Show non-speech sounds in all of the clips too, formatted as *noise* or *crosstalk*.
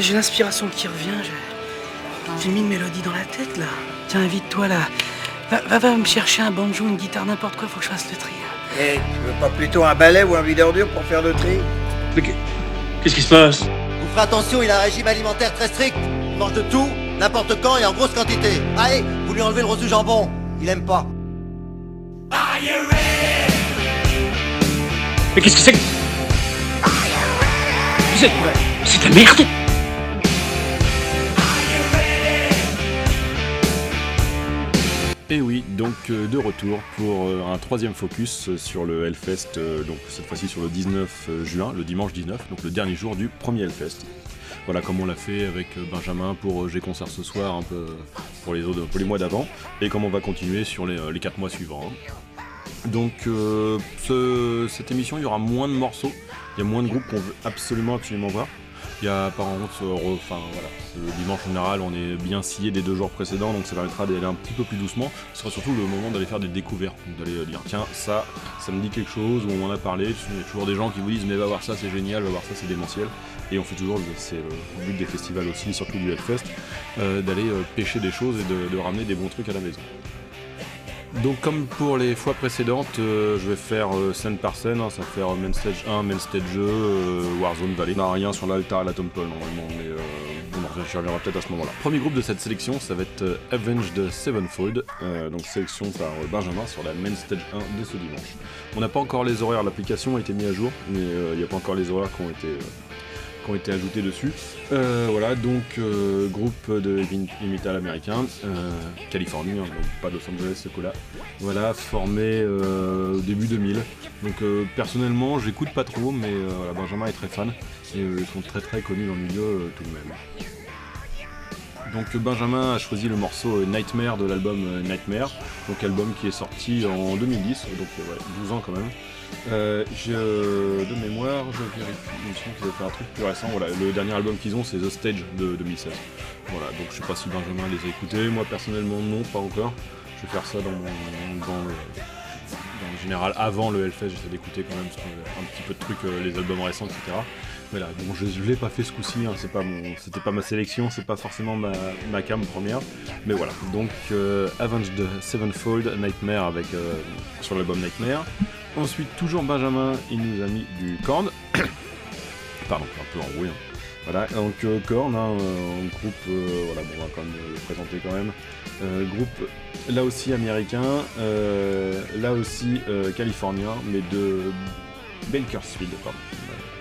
J'ai l'inspiration qui revient. J'ai mis une mélodie dans la tête là. Tiens, invite-toi là. Va, va, me chercher un banjo, une guitare, n'importe quoi, faut que je fasse le tri. Eh, tu veux pas plutôt un balai ou un videur dur pour faire le tri? Mais qu'est-ce qui se passe? Vous ferez attention, il a un régime alimentaire très strict. Il mange de tout, n'importe quand et en grosse quantité. Allez, vous lui enlevez le rose du jambon. Il aime pas. Mais qu'est-ce que c'est que... C'est... C'est de la merde Et oui, donc euh, de retour pour euh, un troisième focus sur le Hellfest, euh, donc cette fois-ci sur le 19 juin, le dimanche 19, donc le dernier jour du premier Hellfest. Voilà comme on l'a fait avec Benjamin pour G Concert ce soir, un peu pour les, autres, pour les mois d'avant, et comme on va continuer sur les, les 4 mois suivants. Donc cette émission, il y aura moins de morceaux, il y a moins de groupes qu'on veut absolument absolument voir. Il y a apparemment, enfin voilà, le dimanche général, on est bien scié des deux jours précédents, donc ça permettra d'aller un petit peu plus doucement. Ce sera surtout le moment d'aller faire des découvertes, d'aller dire tiens, ça, ça me dit quelque chose, ou on en a parlé. Il y a toujours des gens qui vous disent mais va voir ça, c'est génial, va voir ça, c'est démentiel. Et on fait toujours, c'est le but des festivals aussi, surtout du Hellfest, euh, d'aller euh, pêcher des choses et de ramener des bons trucs à la maison. Donc comme pour les fois précédentes, euh, je vais faire euh, scène par scène, hein, ça va faire main stage 1, main stage 2, euh, Warzone Valley. On n'a rien sur l'altar et la temple normalement, mais on y reviendra peut-être à ce moment-là. Premier groupe de cette sélection, ça va être Avenged Sevenfold, donc sélection par Benjamin sur la main stage 1 de ce dimanche. On n'a pas encore les horaires, l'application a été mise à jour, mais il n'y a pas encore les horaires qui ont été ont été ajoutés dessus. Euh, voilà, donc euh, groupe de heavy metal américain, euh, Californie, hein, donc pas Los Angeles ce coup-là. Voilà, formé au début 2000. Donc personnellement, j'écoute pas trop, mais Benjamin est très fan et ils sont très très connus dans le milieu tout de même. Donc Benjamin a choisi le morceau Nightmare de l'album Nightmare, donc album qui est sorti en 2010, donc 12 ans quand même. Euh, de mémoire, je vérifie, il me qu'ils ont fait un truc plus récent. Voilà, le dernier album qu'ils ont, c'est The Stage de 2016. Voilà, donc je sais pas si Benjamin les a écoutés. Moi, personnellement, non, pas encore. Je vais faire ça dans mon. Dans le, général, avant le Hellfest, j'essaie d'écouter quand même un petit peu de trucs, euh, les albums récents, etc. Voilà, bon, je, l'ai pas fait ce coup-ci, hein, c'était pas ma sélection, c'est pas forcément ma, cam première, mais voilà. Donc, euh, Avenged Sevenfold, Nightmare avec euh, sur l'album Nightmare. Ensuite, toujours Benjamin, il nous a mis du Korn. *coughs* Pardon, un peu enroué. Hein. Voilà, donc euh, Korn, hein, un groupe, euh, voilà, bon, on va quand même le présenter quand même. Euh, groupe là aussi américain, là aussi californien, mais de Bakersfield, pardon,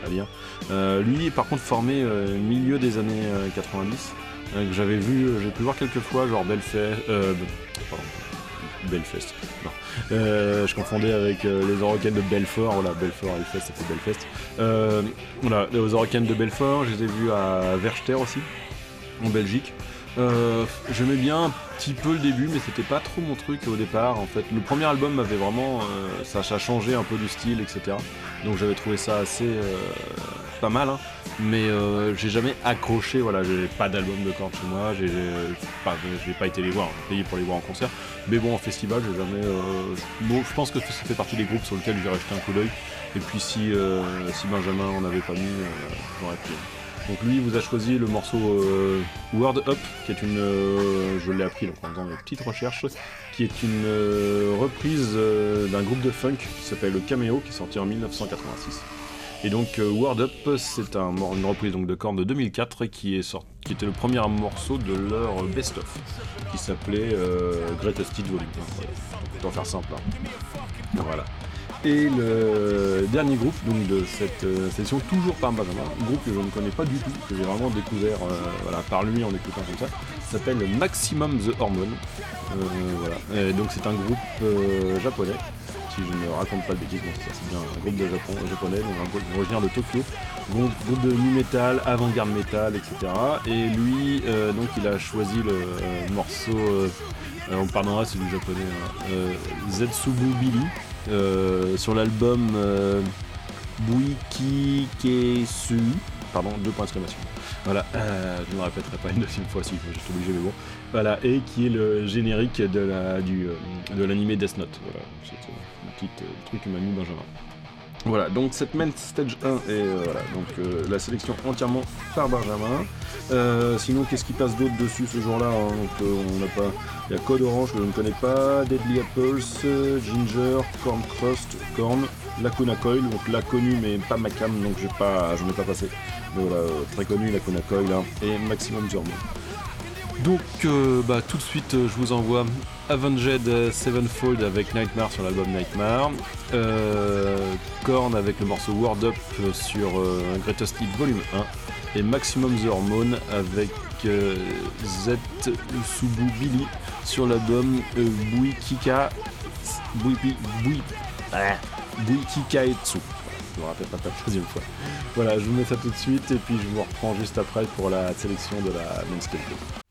à dire. Lui, par contre, formé milieu des années 90, que j'avais vu, j'ai pu voir quelques fois, genre Belfast, Belfast. Non. Euh, je confondais avec euh, les Orocaines de Belfort. Voilà, Belfort, Belfast, ça fait Belfast. Euh, voilà, les Orocaines de Belfort, je les ai vus à Verchter aussi, en Belgique. J'aimais bien un petit peu le début, mais c'était pas trop mon truc au départ. En fait, le premier album m'avait vraiment, ça, a changé un peu du style, etc. Donc j'avais trouvé ça assez pas mal. Hein mais euh, j'ai jamais accroché, voilà, j'ai pas d'album de cordes chez moi, j'ai pas, pas été les voir, j'ai payé pour les voir en concert, mais bon, en festival, j'ai jamais. Euh, bon, je pense que ça fait partie des groupes sur lesquels j'ai rejeté un coup d'œil, et puis si, euh, si Benjamin en avait pas mis, j'aurais pu. Donc lui, il vous a choisi le morceau Word Up, qui est une, je l'ai appris en faisant une petite recherche, qui est une reprise d'un groupe de funk qui s'appelle le Cameo, qui est sorti en 1986. Et donc euh, Word Up, c'est un, une reprise donc, de Korn de 2004 qui, était le premier morceau de leur best-of, qui s'appelait euh, Greatest Hit Volume. Pour faire simple. Hein. Voilà. Et le dernier groupe donc, de cette euh, session, toujours par Benjamin, un groupe que je ne connais pas du tout, que j'ai vraiment découvert voilà, par lui en écoutant comme ça, s'appelle Maximum the Hormone. voilà. donc c'est un groupe japonais si je ne raconte pas le bêtise, c'est bien un groupe de Japon, japonais, donc un groupe originaire de Tokyo, groupe, groupe de nu metal, avant-garde metal, etc. Et lui, euh, donc il a choisi le euh, morceau, euh, on pardonnera c'est du japonais, hein, Zetsubu Billy, sur l'album Buiki Kesu, pardon, deux points d'exclamation. Voilà, je ne le répéterai pas une deuxième fois si je suis obligé, mais bon. Voilà, et qui est le générique de la, du, de l'animé Death Note. Voilà, petit euh, truc que m'a mis Benjamin. Voilà, donc cette main stage 1 est euh, voilà, donc euh, la sélection entièrement par Benjamin. Euh, sinon, qu'est-ce qui passe d'autre dessus ce jour-là hein pas. Il y a Code Orange que je ne connais pas, Deadly Apples, Ginger, Corn Crust, Corn, Lacuna Coil, donc la connue mais pas ma cam, donc j'ai pas, j'en ai pas passé. Voilà, euh, très connu Lacuna Coil hein, et Maximum Zormo. Donc euh, bah, tout de suite je vous envoie Avenged Sevenfold avec Nightmare sur l'album Nightmare, Korn avec le morceau Word Up sur Greatest Hit Volume 1 et Maximum The Hormone avec euh, Z Usubu Billy sur l'album euh, Buikika Buipi Bui ah, Buikikaetsu. Je me rappelle pas la troisième fois. Voilà, je vous mets ça tout de suite et puis je vous reprends juste après pour la sélection de la Mainscape.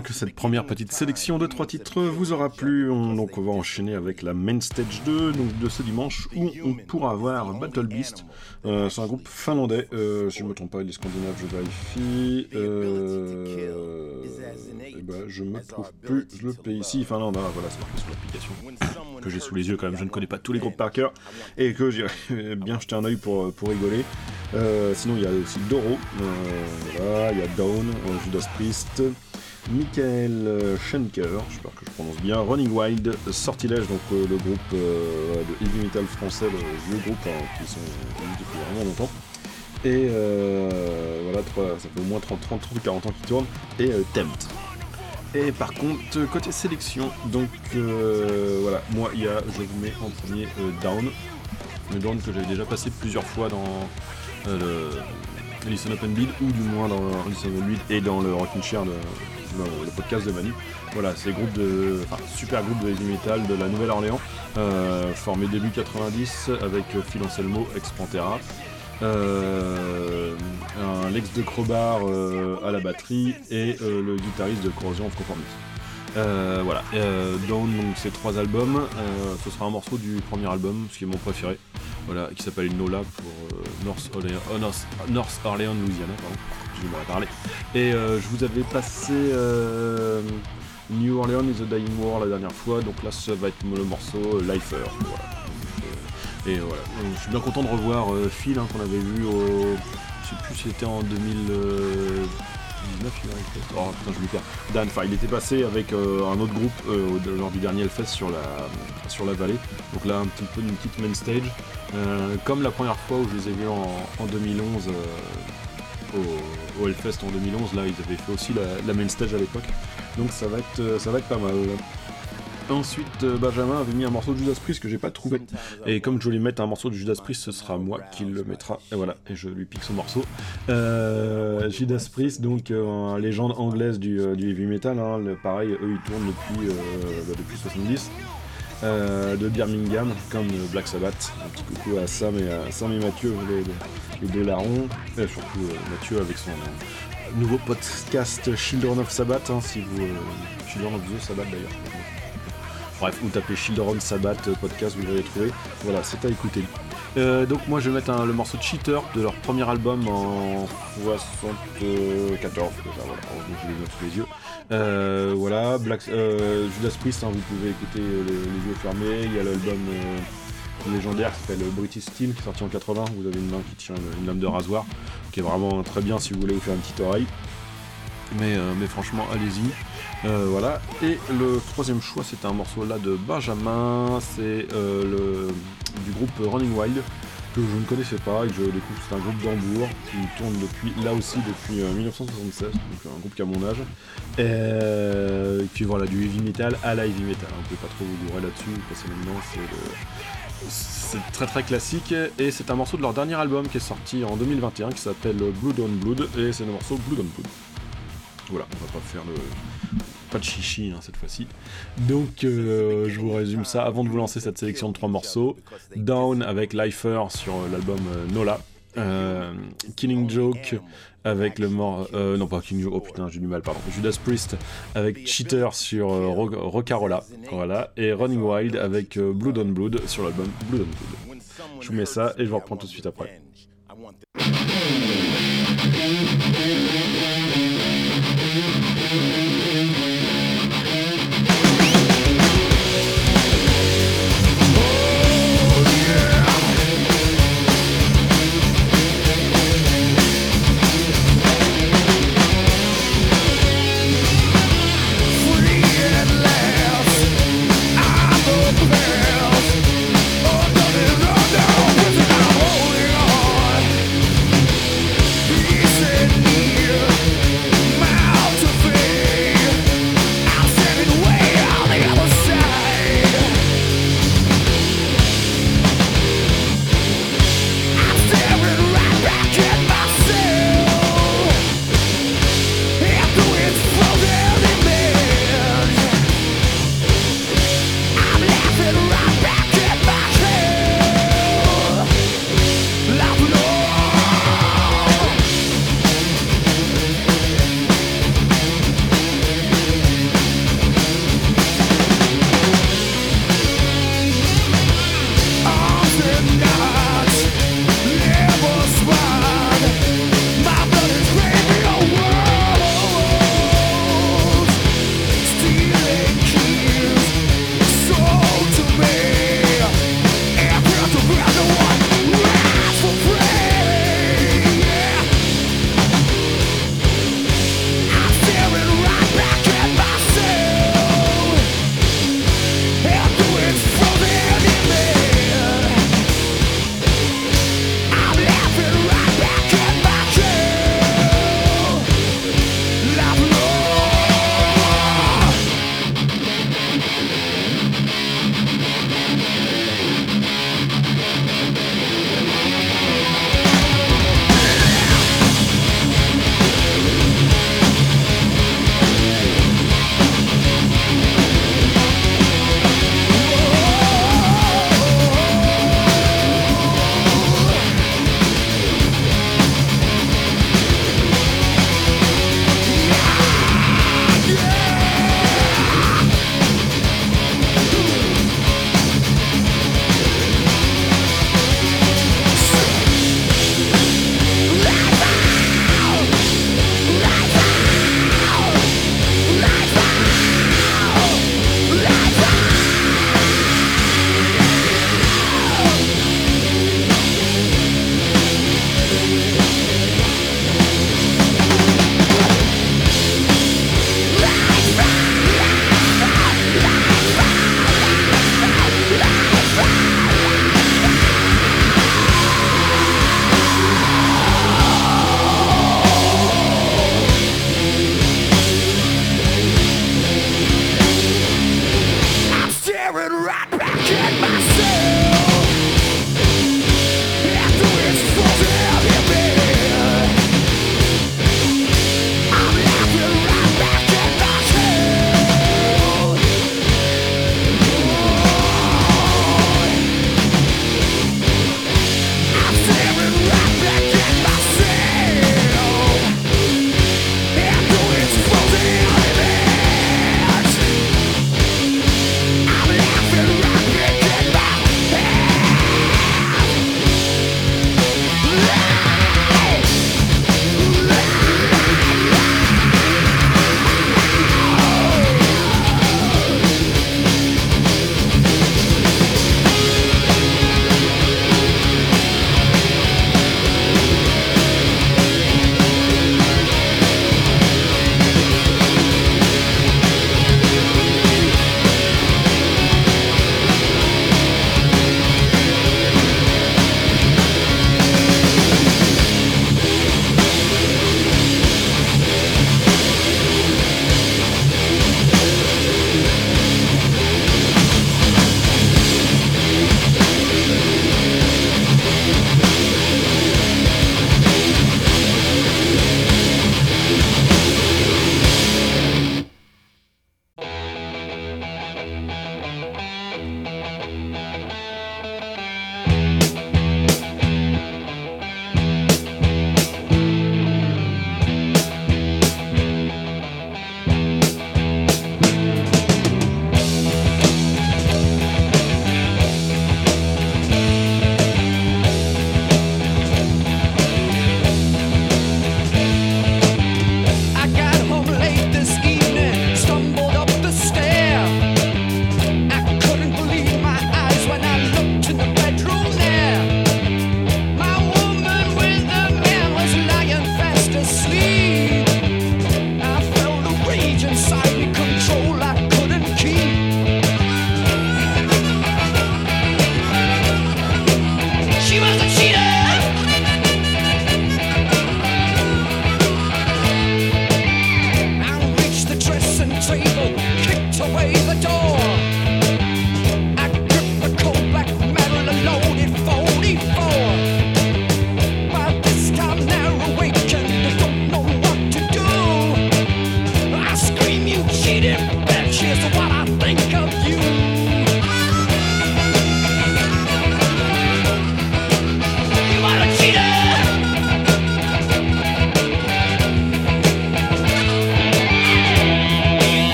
Que cette première petite sélection de trois titres vous aura plu. On, donc on va enchaîner avec la Main Stage 2 donc de ce dimanche où on pourra voir Battle Beast. Euh, c'est un groupe finlandais, euh, si je ne me trompe pas, il est scandinave, je vérifie. Euh, et eh ben, je me trouve plus le pays ici, Finlande, ah, voilà, c'est marqué sur l'application que j'ai sous les yeux quand même. Je ne connais pas tous les groupes par cœur et que j'ai *laughs* bien jeté un oeil pour, pour rigoler. Euh, sinon, il y a aussi Doro, voilà, il y a Dawn, Judas Priest. Michael euh, Schenker, j'espère que je prononce bien, Running Wild, Sortilège, donc euh, le groupe euh, de heavy metal français, le vieux groupe hein, qui sont connus depuis vraiment longtemps. Et voilà, ça fait au moins 30, 30, 40 ans qu'ils tournent, et Tempt. Et par contre, côté sélection, donc voilà, moi il y a, je vous mets en premier Down, le Down que j'avais déjà passé plusieurs fois dans le Listen Open Bleed, ou du moins dans Listen Open Bleed et dans le Rockin' Chair de, le, podcast de Manu. Voilà, c'est groupe de, enfin, super groupe de heavy metal de la Nouvelle-Orléans, euh, formé début 90 avec Phil Anselmo, ex Pantera, euh, un Lex de Crowbar euh, à la batterie et le guitariste de Corrosion of Conformity. voilà, donc ces trois albums, ce sera un morceau du premier album, ce qui est mon préféré, qui s'appelle Nola pour North, Orleans, North Orleans, Louisiana, pardon parler. Et euh, je vous avais passé euh, New Orleans is a Dying War la dernière fois, donc là ça va être le morceau euh, Lifer. et voilà, je suis bien content de revoir Phil hein, qu'on avait vu au. Je sais plus si c'était en 2019, oh putain je me perds. Dan, enfin il était passé avec un autre groupe lors du dernier Hellfest sur la, sur la vallée. Donc là un petit peu une petite main stage. comme la première fois où je les ai vus en, en 2011 au, Hellfest en 2011. Là, ils avaient fait aussi la, main stage à l'époque. Donc ça va être, euh, ça va être pas mal. Ensuite, euh, Benjamin avait mis un morceau de Judas Priest que j'ai pas trouvé. Et comme je voulais mettre un morceau de Judas Priest, ce sera moi qui le mettra. Et voilà, et je lui pique son morceau. Euh, Judas Priest, donc euh, légende anglaise du, heavy metal. Hein. pareil, eux ils tournent depuis, bah, depuis 70. Euh, de Birmingham, comme Black Sabbath. Un petit coucou à Sam et à Sam et Mathieu, les, deux larrons, et surtout euh, Mathieu avec son nouveau podcast Children of Sabbath, hein, si vous. Euh, Children of the Sabbath d'ailleurs. Bref, vous tapez Children Sabbath podcast, vous allez trouver. Voilà, c'est à écouter. donc moi je vais mettre le morceau de Cheater de leur premier album en 74, voilà, je les sous les yeux. Euh, voilà, Black, euh, Judas Priest, hein, vous pouvez écouter euh, les, yeux fermés. Il y a l'album légendaire qui s'appelle British Steel qui est sorti en 80. Vous avez une main qui tient une, lame de rasoir, qui est vraiment très bien si vous voulez vous faire une petite oreille. Mais, mais franchement, allez-y. voilà. Et le troisième choix, c'est un morceau là de Benjamin. C'est du groupe Running Wild que je ne connaissais pas et que je découvre. C'est un groupe d'Hambourg qui tourne depuis, là aussi depuis 1976, euh, donc un groupe qui a mon âge. Et euh, qui voilà, du heavy metal à la heavy metal. On peut pas trop vous durer là-dessus parce que maintenant c'est très très classique et c'est un morceau de leur dernier album qui est sorti en 2021 qui s'appelle Blood on Blood et c'est le morceau Blood on Blood. Voilà, on va pas faire le, pas de chichi hein, cette fois-ci. Donc euh, je vous résume ça avant de vous lancer cette sélection de trois morceaux. Down avec Lifer sur l'album euh, Nola. Euh, Killing Joke avec le mort. non, pas Killing Joke, oh putain, j'ai du mal, pardon. Judas Priest avec Cheater sur Rockarola. Voilà. Et Running Wild avec Blood on Blood sur l'album Blood on Blood. Je vous mets ça et je vous reprends tout de suite après.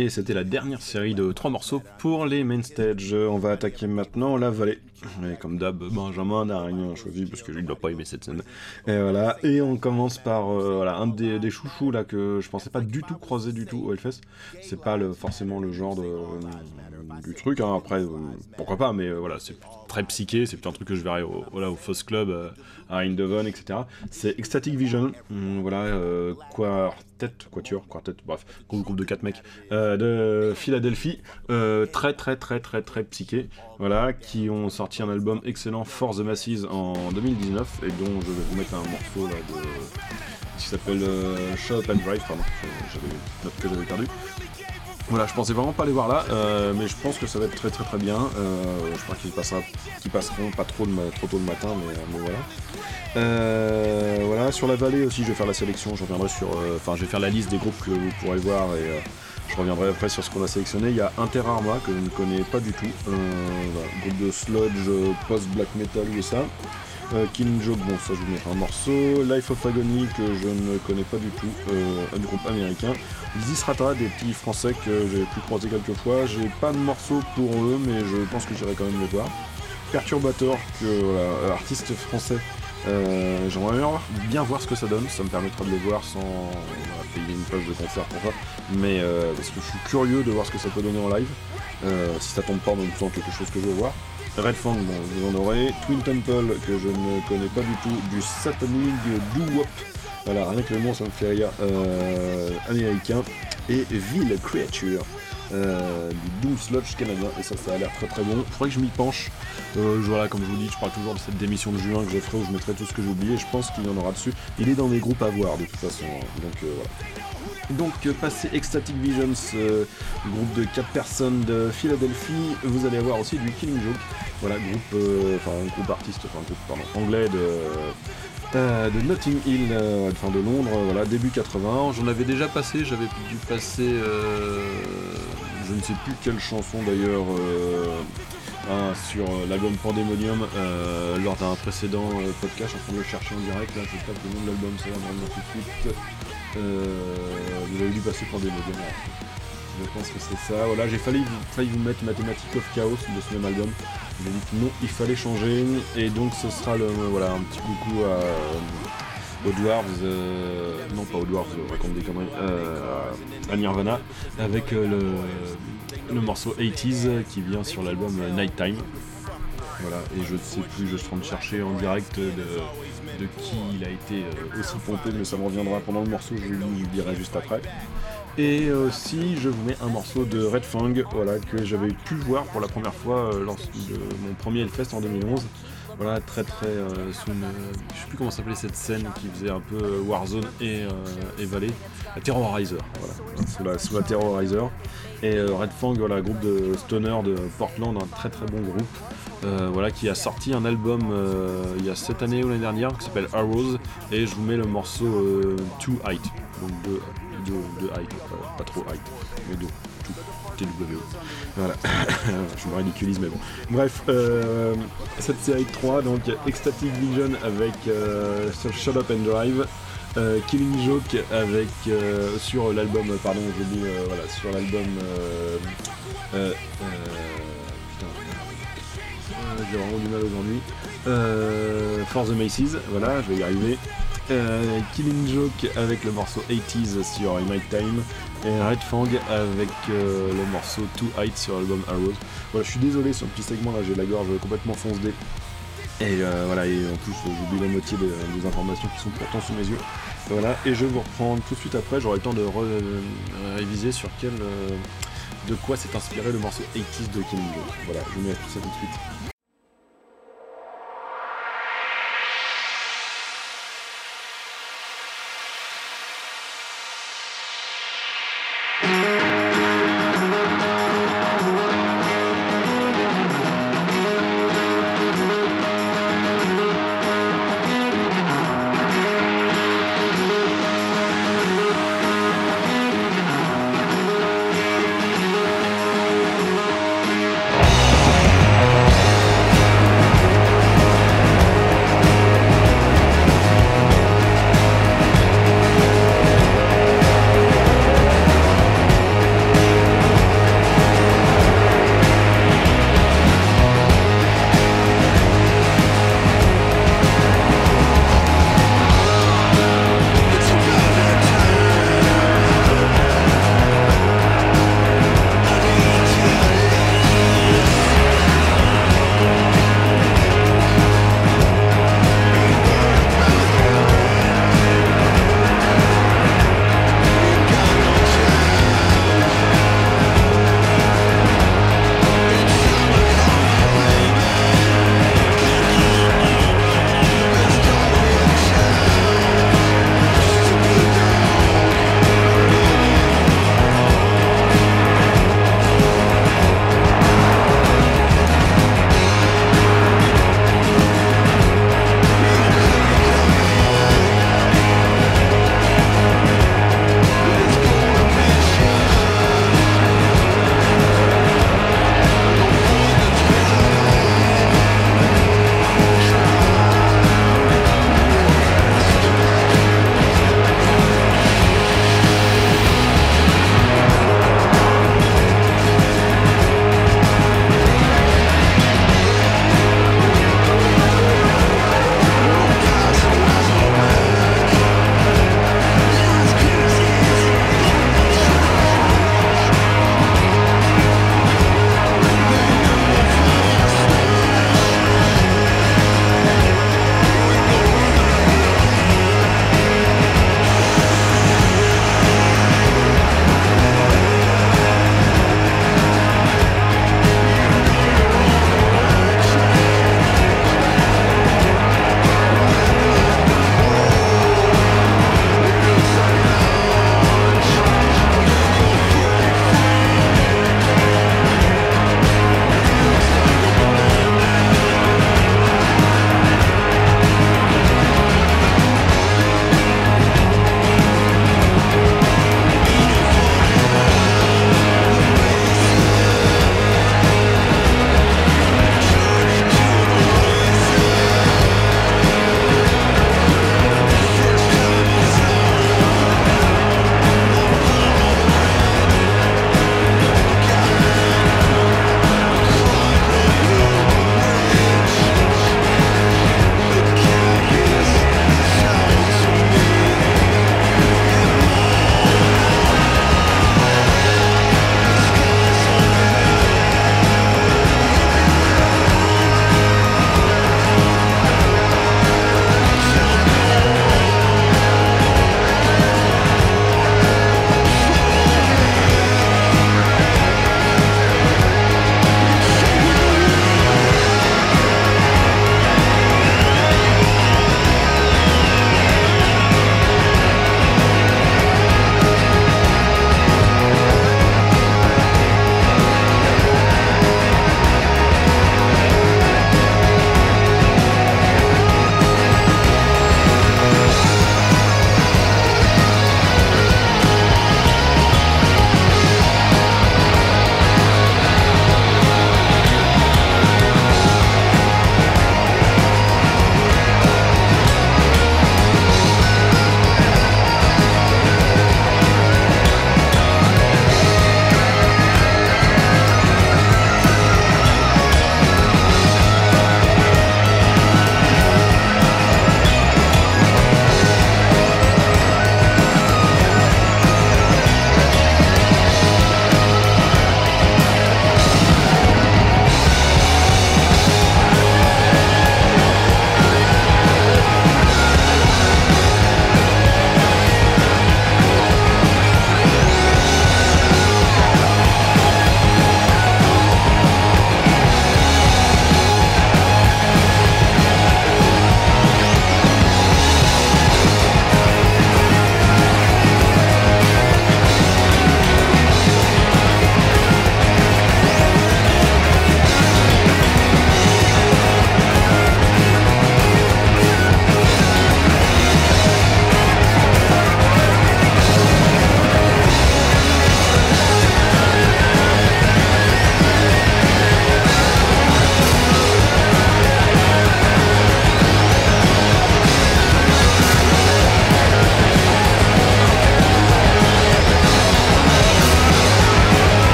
Et c'était la dernière série de trois morceaux pour les main stage. On va attaquer maintenant la vallée. Et comme d'hab, Benjamin n'a rien choisi parce qu'il n'a pas aimé cette scène. Et voilà. Et on commence par euh, voilà, un des, des chouchous là que je pensais pas du tout croiser du tout au Hellfest. C'est pas forcément le genre de, du truc. hein. Après, euh, pourquoi pas, mais euh, voilà, c'est très psyché. C'est un truc que je verrais au, voilà, au Foss Club, euh, à Eindhoven, etc. C'est Ecstatic Vision. Hum, voilà, euh, quartet, quatuor, quartet, bref, groupe, de 4 mecs euh, de Philadelphie. Euh, très, très, très, très, très psyché. Voilà, qui ont sorti un album excellent, For the Masses, en 2019, et dont je vais vous mettre un morceau là de. qui s'appelle euh, Shut Up and Drive, pardon, j'avais note que j'avais perdue. Voilà, je pensais vraiment pas les voir là, euh, mais je pense que ça va être très très très bien. Euh, je crois qu'ils passeront pas trop, de trop tôt le matin, mais, mais voilà. Euh, voilà, sur la vallée aussi, je vais faire la sélection. Je reviendrai sur, euh, enfin, je vais faire la liste des groupes que vous pourrez voir et euh, je reviendrai après sur ce qu'on a sélectionné. Il y a Inter Arma que je ne connais pas du tout, euh, groupe de sludge euh, post black metal USA. Euh, Killing Joke, bon ça je vous mettrai un morceau. Life of Agony que je ne connais pas du tout, euh, un groupe américain. Zisrata, des petits français que j'ai pu croiser quelques fois. J'ai pas de morceau pour eux, mais je pense que j'irai quand même les voir. Perturbator, que voilà, artiste français. Euh, J'aimerais bien voir- ce que ça donne, ça me permettra de les voir sans payer une place de concert pour ça. Mais euh, parce que je suis curieux de voir ce que ça peut donner en live. Euh, si ça tombe pas en même temps quelque chose que je veux voir. Red Fang, bon, vous en aurez. Twin Temple, que je ne connais pas du tout. Du Satanic Doo-Wop. Voilà, rien que le nom, ça me fait rire. Euh, américain. Et Ville Creature. Euh, du Doom Sludge canadien. Et ça, ça a l'air très très bon. Il faudrait que je m'y penche. Euh, voilà, comme je vous dis, je parle toujours de cette démission de juin que je ferai où je mettrai tout ce que j'ai oublié. Je pense qu'il y en aura dessus. Il est dans mes groupes à voir de toute façon. hein. Donc euh, voilà. Donc passé Ecstatic Visions, groupe de 4 personnes de Philadelphie, vous allez avoir aussi du Killing Joke, voilà, groupe, enfin groupe artiste, enfin groupe pardon, anglais de, de Notting Hill, euh, enfin de Londres, euh, voilà, début 80. J'en avais déjà passé, j'avais dû passer, euh, je ne sais plus quelle chanson d'ailleurs, euh, sur l'album Pandemonium lors d'un précédent podcast, je en train de le chercher en direct, là je le nom de l'album, ça va tout de suite. Vous avez dû passer modules. Je pense que c'est ça. Voilà, j'ai failli, vous mettre Mathematic of Chaos de ce même album. J'ai dit que non, il fallait changer. Et donc ce sera le voilà un petit coucou à, euh, aux Dwarves, euh, non pas aux Dwarves, raconte des conneries, euh, à Nirvana, avec euh, le, le morceau 80s qui vient sur l'album euh, Nighttime. Voilà, et je ne sais plus, je suis en train de chercher en direct de, de qui il a été euh, aussi pompé, mais ça me reviendra pendant le morceau, je vous le dirai juste après. Et aussi, je vous mets un morceau de Red Fang, voilà, que j'avais pu voir pour la première fois euh, lors de mon premier Hellfest en 2011. Voilà, très très euh, sous une, je sais plus comment s'appelait cette scène qui faisait un peu euh, Warzone et, euh, et Valley, la Terrorizer, voilà, sous la, Terrorizer. Et Red Fang, voilà, groupe de stoner de Portland, un très très bon groupe. voilà, qui a sorti un album il y a cette année ou l'année dernière qui s'appelle Arrows et je vous mets le morceau euh, Too Height, donc de, de, height, euh, pas trop height, mais de Too, TW. Voilà, *laughs* je me ridiculise mais bon. Bref, euh, cette série de 3, donc Ecstatic Vision avec euh, Shut Up and Drive. Killing Joke avec sur l'album pardon j'ai dit voilà sur l'album j'ai vraiment du mal aujourd'hui. Euh, For the Macy's, voilà, je vais y arriver. Euh, Killing Joke avec le morceau 80s sur In My Time. Et Red Fang avec euh, le morceau Too Height sur l'album Arrows. Voilà, je suis désolé sur le petit segment là, j'ai la gorge complètement foncée. Et euh, voilà, et en plus j'oublie la moitié des, informations qui sont pourtant sous mes yeux. Voilà, et je vais vous reprendre tout de suite après, j'aurai le temps de réviser sur quel, de quoi s'est inspiré le morceau 80s de Killing Joke. Voilà, je vous mets tout ça tout de suite.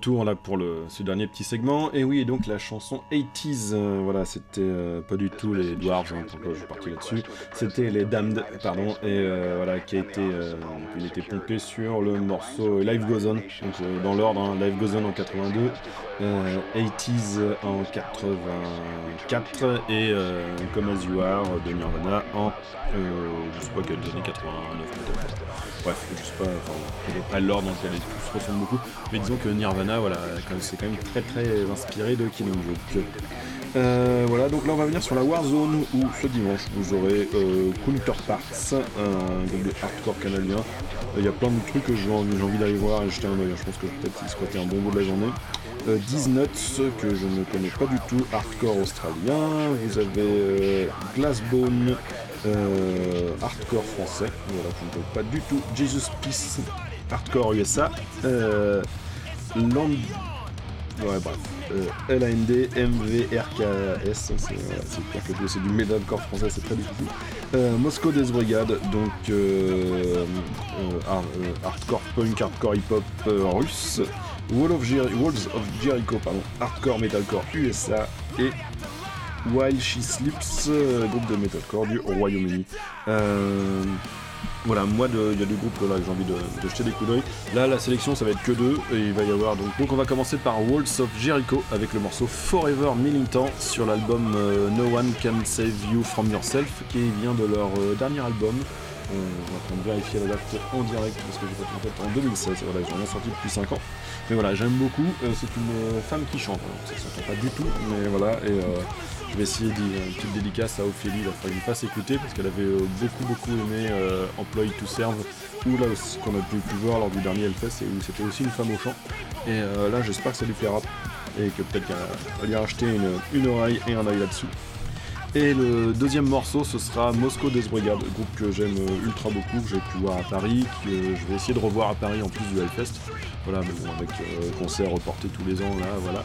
Retour là pour le, ce dernier petit segment. Et oui, donc la chanson 80s, euh, voilà, c'était euh, pas du tout les Dwarves, hein, pourquoi je suis parti là-dessus. C'était les Damned, pardon, et euh, voilà, qui a été, euh, il était pompé sur le morceau Live Goes On, donc dans l'ordre, hein, Live Goes On en 82, euh, 80s en 84 et Come As You Are de Nirvana en, je sais pas quelle année, 89 peut-être. Bref, je sais pas, enfin, à peu près l'ordre dans lequel ils se ressemblent beaucoup. Mais disons que Nirvana, voilà, c'est quand même très très inspiré de Killing Joke. Euh, voilà, donc là on va venir sur la Warzone où ce dimanche vous aurez euh, Counterparts, un groupe de hardcore canadien. Euh, Il y a plein de trucs que j'ai envie, d'aller voir et jeter un oeil. Je pense que je vais peut-être squatter un bon bout de la journée. Euh, 10 Nuts que je ne connais pas du tout, hardcore australien. Vous avez euh, Glassbone, euh, hardcore français. Voilà, je ne pas du tout. Jesus Peace, hardcore USA. Euh, Land Ouais, bref. Euh, LAND, MVRKS, c'est clair que c'est du metalcore français, c'est très difficile. Euh, Moscow Death Brigade, donc hard- hardcore punk, hardcore hip-hop russe. Walls of Jericho, pardon, hardcore metalcore USA. Et While She Sleeps, euh, groupe de metalcore du Royaume-Uni. Euh, voilà, moi, il y a des groupes là que j'ai envie de, jeter des coups d'œil. Là, la sélection, ça va être que deux, et il va y avoir donc. Donc, on va commencer par Walls of Jericho avec le morceau Forever Militant sur l'album euh, No One Can Save You From Yourself, qui vient de leur dernier album. On va en train de vérifier la date en direct parce que j'ai pas en fait en 2016, voilà, ils ont rien sorti depuis 5 ans. Mais voilà, j'aime beaucoup. Euh, c'est une euh, femme qui chante, alors, ça s'entend pas du tout, mais voilà. Et euh, je vais essayer d'y une petite dédicace à Ophélie, il que je fasse écouter parce qu'elle avait beaucoup beaucoup aimé Employee to Serve, ou là aussi qu'on a pu, voir lors du dernier Hellfest, où c'était aussi une femme au chant. Et là, j'espère que ça lui plaira et que peut-être qu'elle lui a acheté une, une oreille et un œil là-dessus. Et le deuxième morceau, ce sera Moscow Death groupe que j'aime euh, ultra beaucoup, que j'ai pu voir à Paris, que je vais essayer de revoir à Paris en plus du Hellfest. Voilà, mais bon, avec euh, concert reporté tous les ans, là, voilà.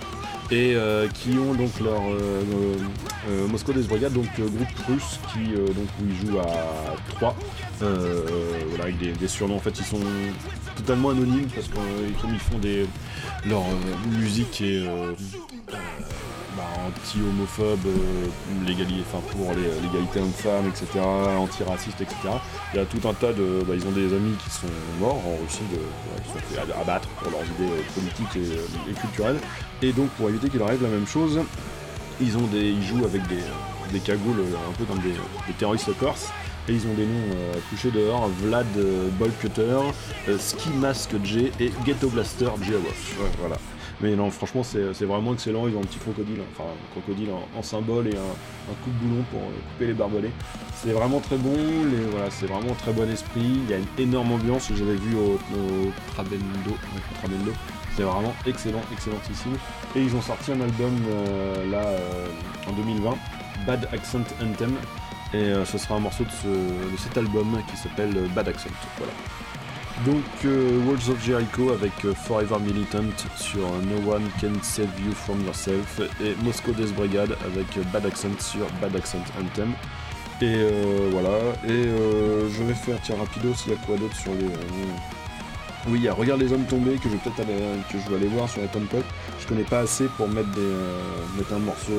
Et euh, qui ont donc leur euh, Moscow Death donc groupe russe qui donc où ils jouent à 3, voilà, avec des, surnoms. En fait, ils sont totalement anonymes parce que euh, comme ils font des leur musique euh, bah, anti-homophobe, euh, enfin pour les- l'égalité homme-femme, etc., antiraciste, etc. Il y a tout un tas de. bah, ils ont des amis qui sont morts en Russie, de, voilà, qui sont fait ab- abattre pour leurs idées euh, politiques et, euh, culturelles. Et donc pour éviter qu'il arrive la même chose, ils, ont des, ils jouent avec des, cagoules euh, un peu comme des, terroristes corses. Et ils ont des noms euh, couchés dehors, Vlad euh, euh, Ski Mask J et Ghetto Blaster. Ouais, voilà. Mais non, franchement, c'est vraiment excellent. Ils ont un petit crocodile, hein. enfin un crocodile en, symbole et un, coup de boulon pour euh, couper les barbelés. C'est vraiment très bon, voilà, c'est vraiment très bon esprit. Il y a une énorme ambiance. J'avais vu au, Trabendo, Trabendo. C'est vraiment excellent, excellentissime. Et ils ont sorti un album euh, là euh, en 2020, Bad Accent Anthem. Et ce sera un morceau de, ce- de cet album qui s'appelle Bad Accent. Voilà. Donc euh, Walls of Jericho avec euh, Forever Militant sur euh, No One Can Save You From Yourself et Moscow Death Brigade avec euh, Bad Accent sur Bad Accent Anthem. Et voilà, et je vais faire, tiens rapido, s'il y a quoi d'autre sur les... Oui, il y a Regarde les hommes tombés que je vais peut-être aller, que je vais aller voir sur la Temple. Je connais pas assez pour mettre, des, mettre un morceau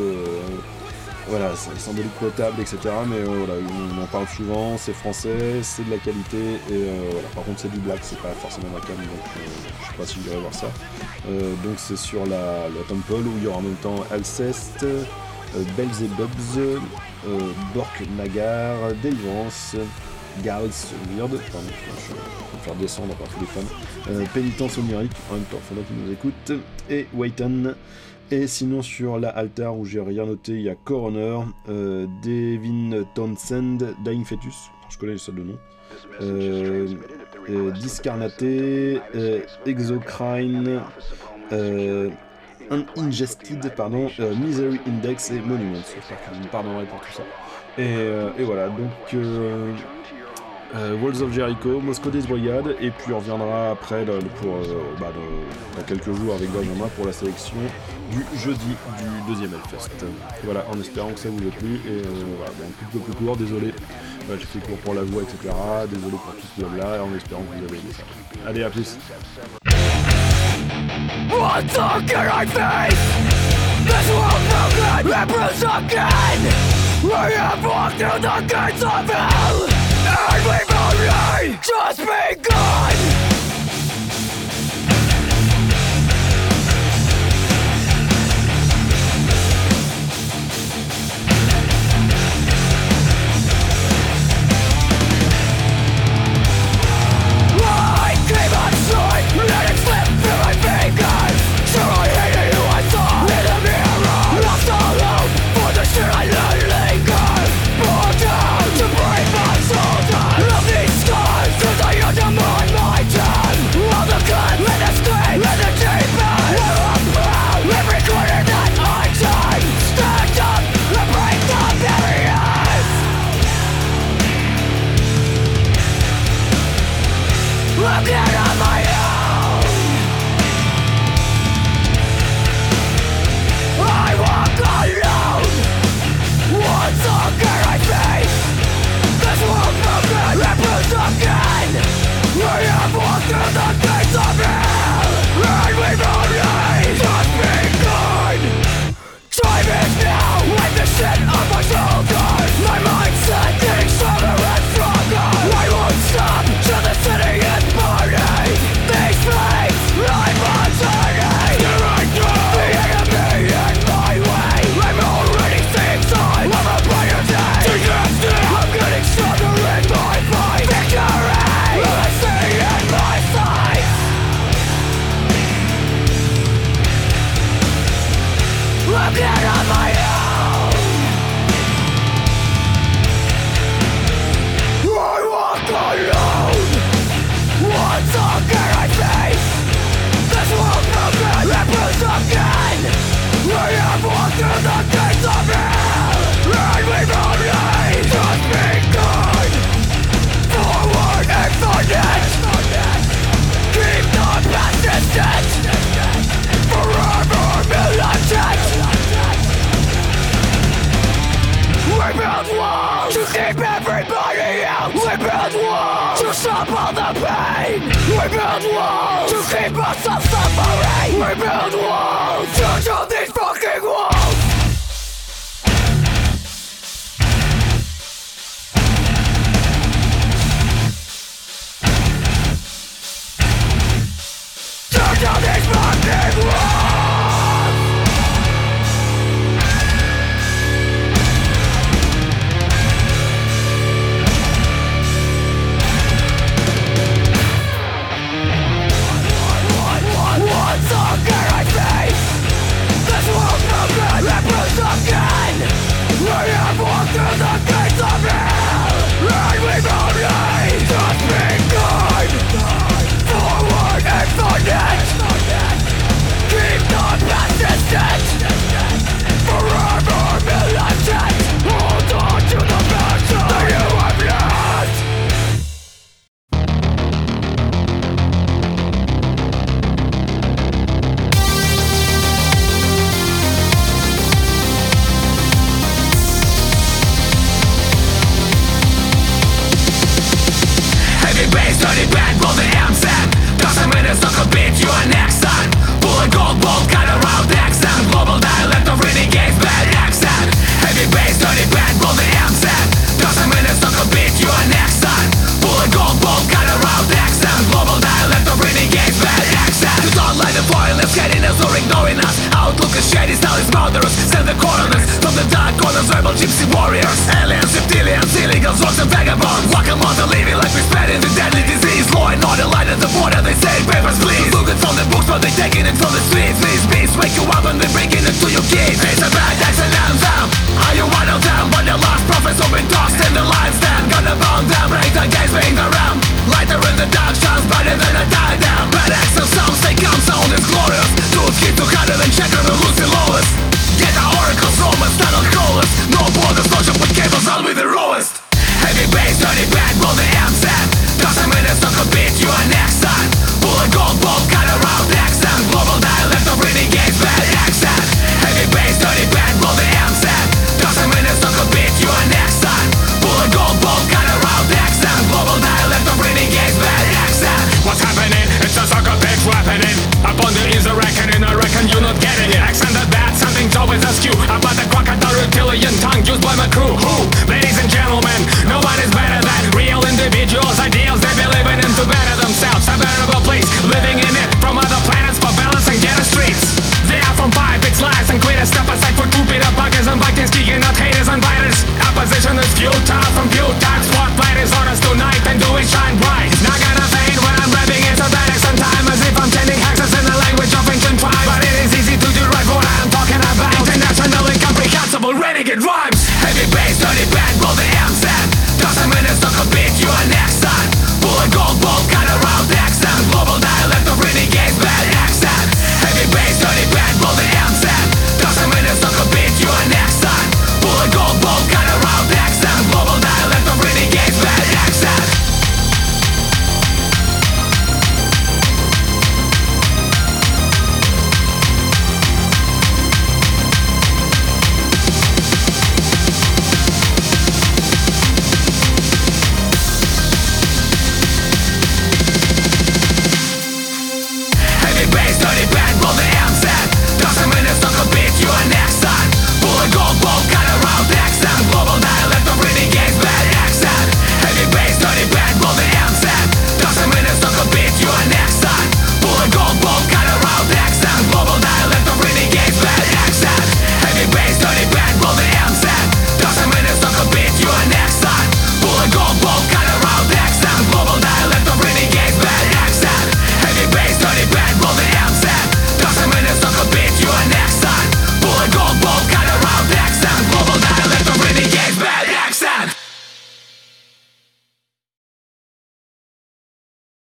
voilà, c'est symbolique potable, etc. Mais euh, voilà, on en parle souvent, c'est français, c'est de la qualité, et euh, voilà. Par contre, c'est du black, c'est pas forcément ma cam, donc euh, je sais pas si j'irai voir ça. Euh, donc c'est sur la, la Temple où il y aura en même temps Alceste, Belzebubs, Bork Nagar, Délivrance, Gals Weird, pardon, je de faire descendre par tous les Pénitence onirique, en même temps, faudra qu'ils nous écoutent, et Waitan. Et sinon sur la altar où j'ai rien noté, il y a Coroner, euh, Devin Townsend, Dying Fetus, je connais seuls de nom, euh, euh, Discarnaté, euh, Exocrine, euh, Ingested, pardon, Misery Index et Monuments. Pardonnerez pour tout ça. Et voilà, donc euh, Walls of Jericho, Moscodis Brigade, et puis on reviendra après pour, euh, bah, dans quelques jours avec Benjamin pour la sélection du jeudi du deuxième Hellfest. Voilà, en espérant que ça vous a plu, et euh, voilà, un petit peu plus court, désolé, bah, voilà, j'ai fait court pour la voix, etc. Désolé pour tout ce blabla, et en espérant que vous avez aimé ça. Allez, à plus Turn me by Just be gone was of suffering Rebuild war.